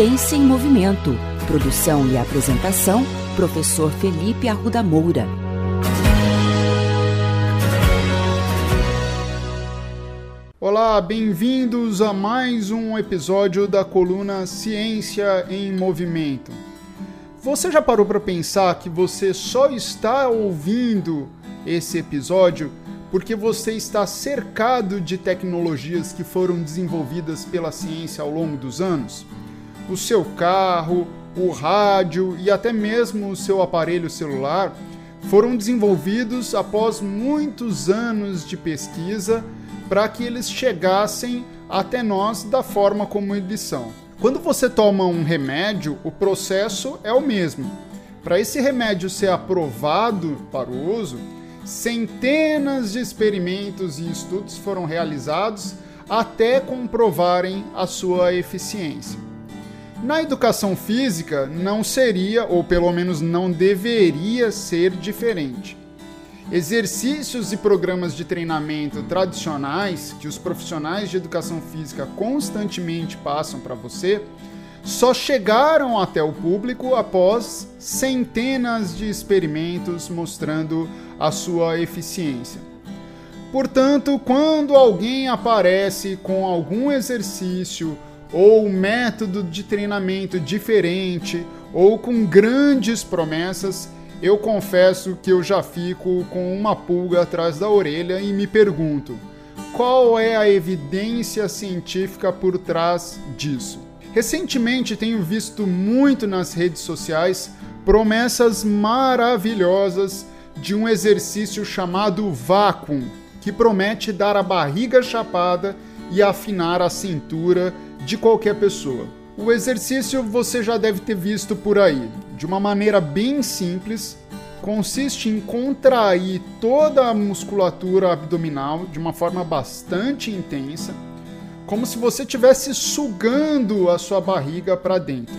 Ciência em Movimento. Produção e apresentação, professor Felipe Arruda Moura. Olá, bem-vindos a mais um episódio da coluna Ciência em Movimento. Você já parou para pensar que você só está ouvindo esse episódio porque você está cercado de tecnologias que foram desenvolvidas pela ciência ao longo dos anos? O seu carro, o rádio e até mesmo o seu aparelho celular foram desenvolvidos após muitos anos de pesquisa para que eles chegassem até nós da forma como eles são. Quando você toma um remédio, o processo é o mesmo. Para esse remédio ser aprovado para o uso, centenas de experimentos e estudos foram realizados até comprovarem a sua eficiência. Na educação física, não seria, ou pelo menos não deveria ser diferente. Exercícios e programas de treinamento tradicionais que os profissionais de educação física constantemente passam para você só chegaram até o público após centenas de experimentos mostrando a sua eficiência. Portanto, quando alguém aparece com algum exercício ou método de treinamento diferente ou com grandes promessas, eu confesso que eu já fico com uma pulga atrás da orelha e me pergunto: qual é a evidência científica por trás disso? Recentemente tenho visto muito nas redes sociais promessas maravilhosas de um exercício chamado Vacuum, que promete dar a barriga chapada e afinar a cintura de qualquer pessoa. O exercício você já deve ter visto por aí. De uma maneira bem simples, consiste em contrair toda a musculatura abdominal de uma forma bastante intensa, como se você estivesse sugando a sua barriga para dentro.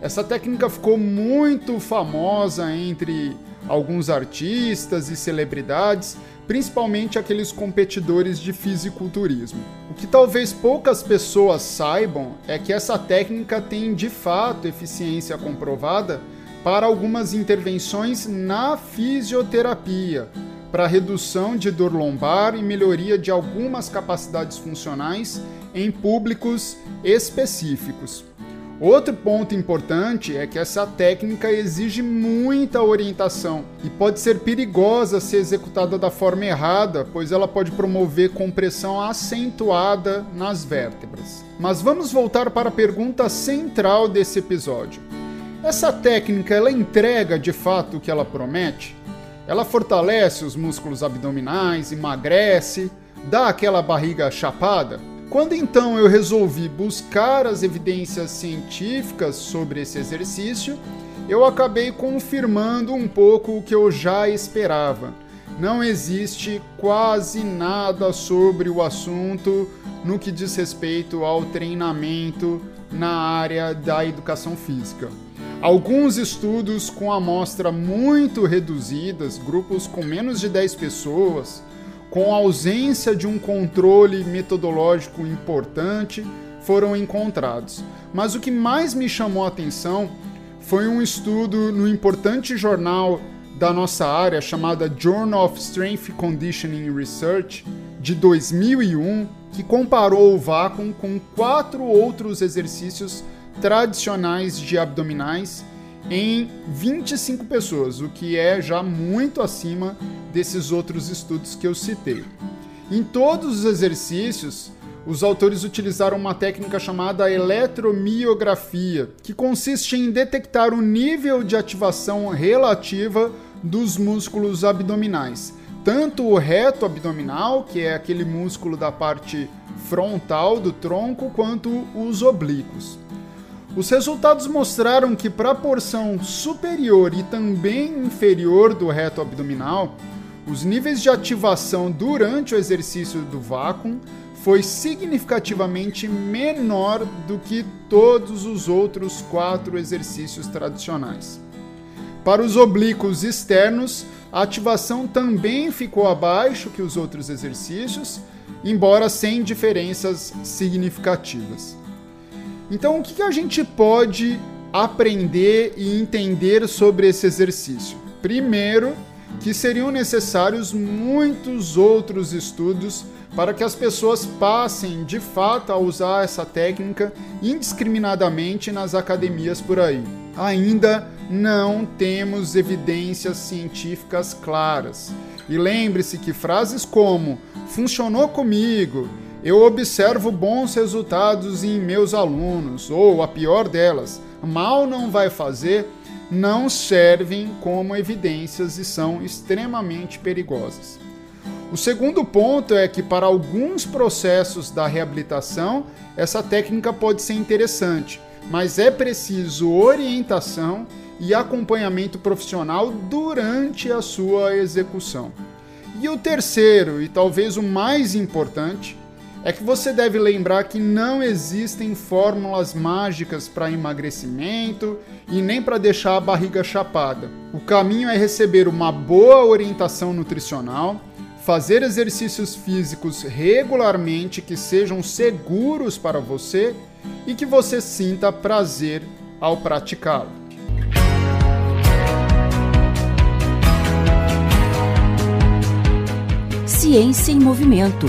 Essa técnica ficou muito famosa entre alguns artistas e celebridades, principalmente aqueles competidores de fisiculturismo. O que talvez poucas pessoas saibam é que essa técnica tem de fato eficiência comprovada para algumas intervenções na fisioterapia, para redução de dor lombar e melhoria de algumas capacidades funcionais em públicos específicos. Outro ponto importante é que essa técnica exige muita orientação e pode ser perigosa se executada da forma errada, pois ela pode promover compressão acentuada nas vértebras. Mas vamos voltar para a pergunta central desse episódio. Essa técnica ela entrega de fato o que ela promete? Ela fortalece os músculos abdominais, emagrece, dá aquela barriga chapada? Quando então eu resolvi buscar as evidências científicas sobre esse exercício, eu acabei confirmando um pouco o que eu já esperava. Não existe quase nada sobre o assunto no que diz respeito ao treinamento na área da educação física. Alguns estudos com amostra muito reduzidas, grupos com menos de 10 pessoas, com ausência de um controle metodológico importante, foram encontrados. Mas o que mais me chamou a atenção foi um estudo no importante jornal da nossa área chamada Journal of Strength Conditioning Research de 2001, que comparou o vácuo com quatro outros exercícios tradicionais de abdominais em 25 pessoas, o que é já muito acima desses outros estudos que eu citei. Em todos os exercícios, os autores utilizaram uma técnica chamada eletromiografia, que consiste em detectar o nível de ativação relativa dos músculos abdominais, tanto o reto abdominal, que é aquele músculo da parte frontal do tronco, quanto os oblíquos. Os resultados mostraram que para a porção superior e também inferior do reto abdominal, os níveis de ativação durante o exercício do vácuo foi significativamente menor do que todos os outros quatro exercícios tradicionais. Para os oblíquos externos, a ativação também ficou abaixo que os outros exercícios, embora sem diferenças significativas. Então, o que a gente pode aprender e entender sobre esse exercício? Primeiro, que seriam necessários muitos outros estudos para que as pessoas passem de fato a usar essa técnica indiscriminadamente nas academias por aí. Ainda não temos evidências científicas claras. E lembre-se que frases como funcionou comigo, eu observo bons resultados em meus alunos, ou a pior delas, mal não vai fazer, não servem como evidências e são extremamente perigosas. O segundo ponto é que, para alguns processos da reabilitação, essa técnica pode ser interessante, mas é preciso orientação e acompanhamento profissional durante a sua execução. E o terceiro, e talvez o mais importante, é que você deve lembrar que não existem fórmulas mágicas para emagrecimento e nem para deixar a barriga chapada. O caminho é receber uma boa orientação nutricional, fazer exercícios físicos regularmente que sejam seguros para você e que você sinta prazer ao praticá-lo. Ciência em Movimento